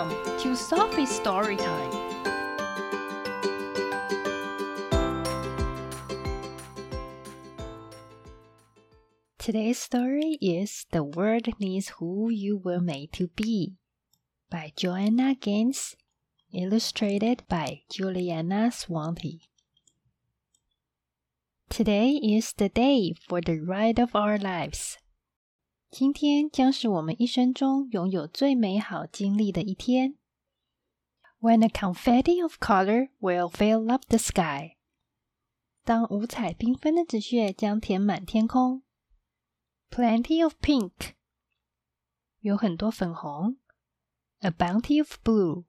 Welcome to Sophie's Story Time. Today's story is The World Needs Who You Were Made to Be by Joanna Gaines, illustrated by Julianna Swaney. Today is the day for the ride of our lives. 今天将是我们一生中拥有最美好经历的一天。When a confetti of color will fill up the sky，当五彩缤纷的纸屑将填满天空。Plenty of pink，有很多粉红。A bounty of blue，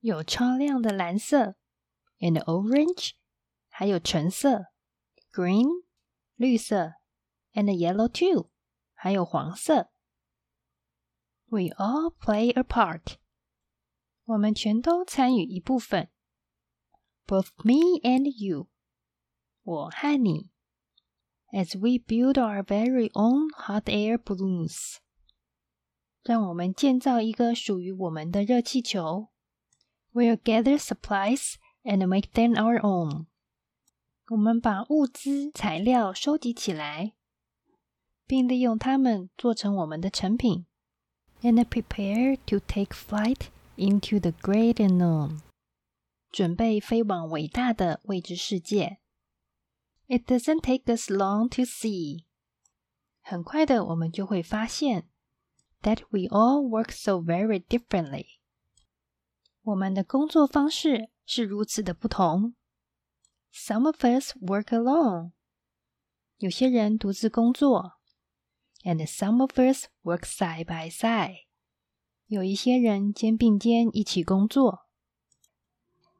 有超亮的蓝色。And orange，还有橙色。Green，绿色。And yellow too。 还有黄色。We all play a part，我们全都参与一部分。Both me and you，我和你。As we build our very own hot air balloons，让我们建造一个属于我们的热气球。We'll gather supplies and make them our own。我们把物资材料收集起来。 并利用它们做成我们的成品。And prepare to take flight into the great unknown，准备飞往伟大的未知世界。It doesn't take us long to see，很快的我们就会发现，that we all work so very differently，我们的工作方式是如此的不同。Some of us work alone，有些人独自工作。 and some of us work side by side. 有一些人肩并肩一起工作。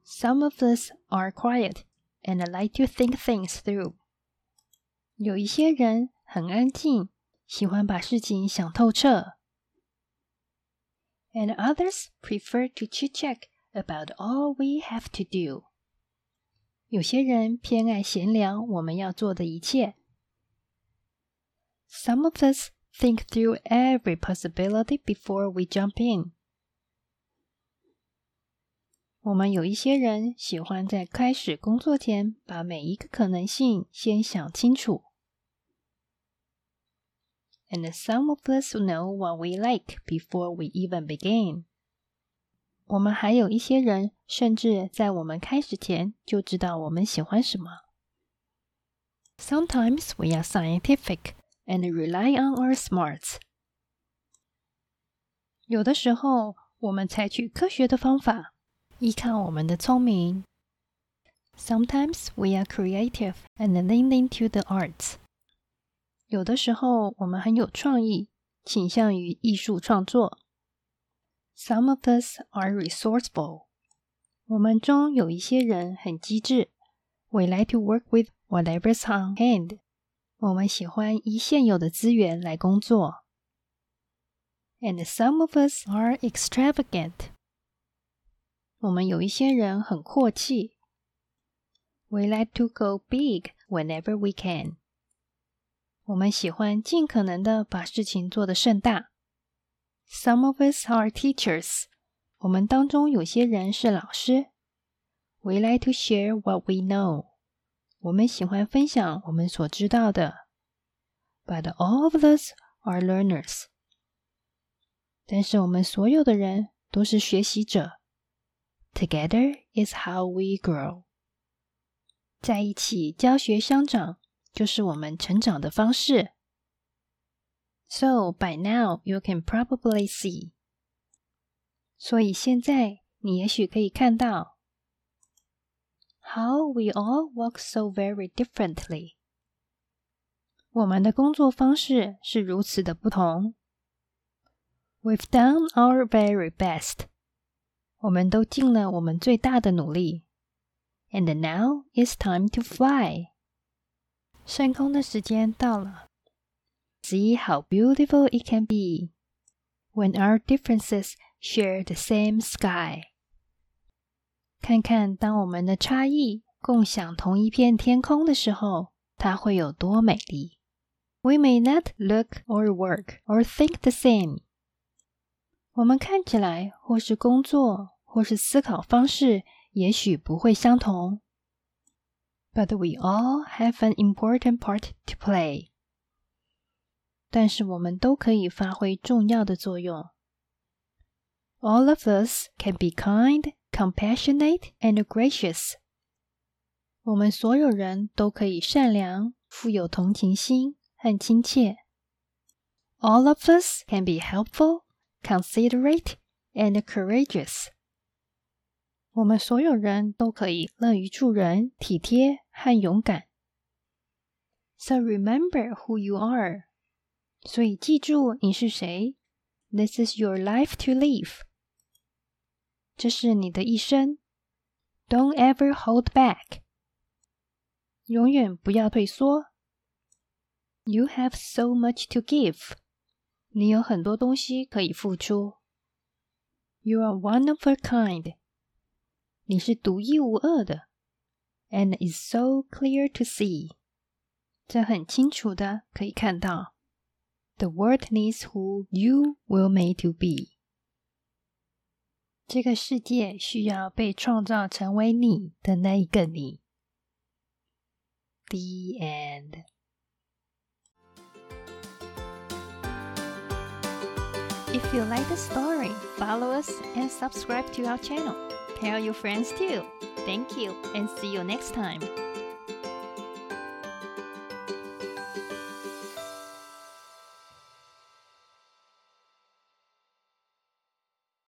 Some of us are quiet and like to think things through. 有一些人很安静，喜欢把事情想透彻。And others prefer to chit chat about all we have to do. 有些人偏爱闲聊我们要做的一切。 some of us think through every possibility before we jump in. 我们有一些人喜欢在开始工作前把每一个可能性先想清楚。And some of us know what we like before we even begin. 我们还有一些人甚至在我们开始前就知道我们喜欢什么。Sometimes we are scientific and rely on our smarts。有的时候，我们采取科学的方法，依靠我们的聪明。Sometimes we are creative and lean into the arts。有的时候，我们很有创意，倾向于艺术创作。Some of us are resourceful。我们中有一些人很机智。We like to work with whatever's on hand。 我们喜欢依现有的资源来工作。And some of us are extravagant。我们有一些人很阔气。We like to go big whenever we can。我们喜欢尽可能的把事情做得盛大。Some of us are teachers。我们当中有些人是老师。We like to share what we know。我们喜欢分享我们所知道的，but all of us are learners。但是我们所有的人都是学习者。Together is how we grow。在一起教学相长，就是我们成长的方式。So by now you can probably see。所以现在你也许可以看到。 how we all work so very differently. 我们的工作方式是如此的不同。We've done our very best. 我们都尽了我们最大的努力。And now it's time to fly. 升空的时间到了。See how beautiful it can be when our differences share the same sky. 看看，当我们的差异共享同一片天空的时候，它会有多美丽。We may not look or work or think the same，我们看起来或是工作或是思考方式也许不会相同，but we all have an important part to play。但是我们都可以发挥重要的作用。All of us can be kind, compassionate, and gracious。我们所有人都可以善良、富有同情心和亲切。All of us can be helpful, considerate, and courageous。我们所有人都可以乐于助人、体贴和勇敢。So remember who you are。所以记住你是谁。This is your life to live。 这是你的一生。Don't ever hold back。永远不要退缩。You have so much to give。你有很多东西可以付出。You are one of a kind。你是独一无二的。And is so clear to see。这很清楚的可以看到。The world needs who you were made to be。 这个世界需要被创造成为你的那一个你。The end. If you like the story, follow us and subscribe to our channel. Tell your friends too. Thank you and see you next time.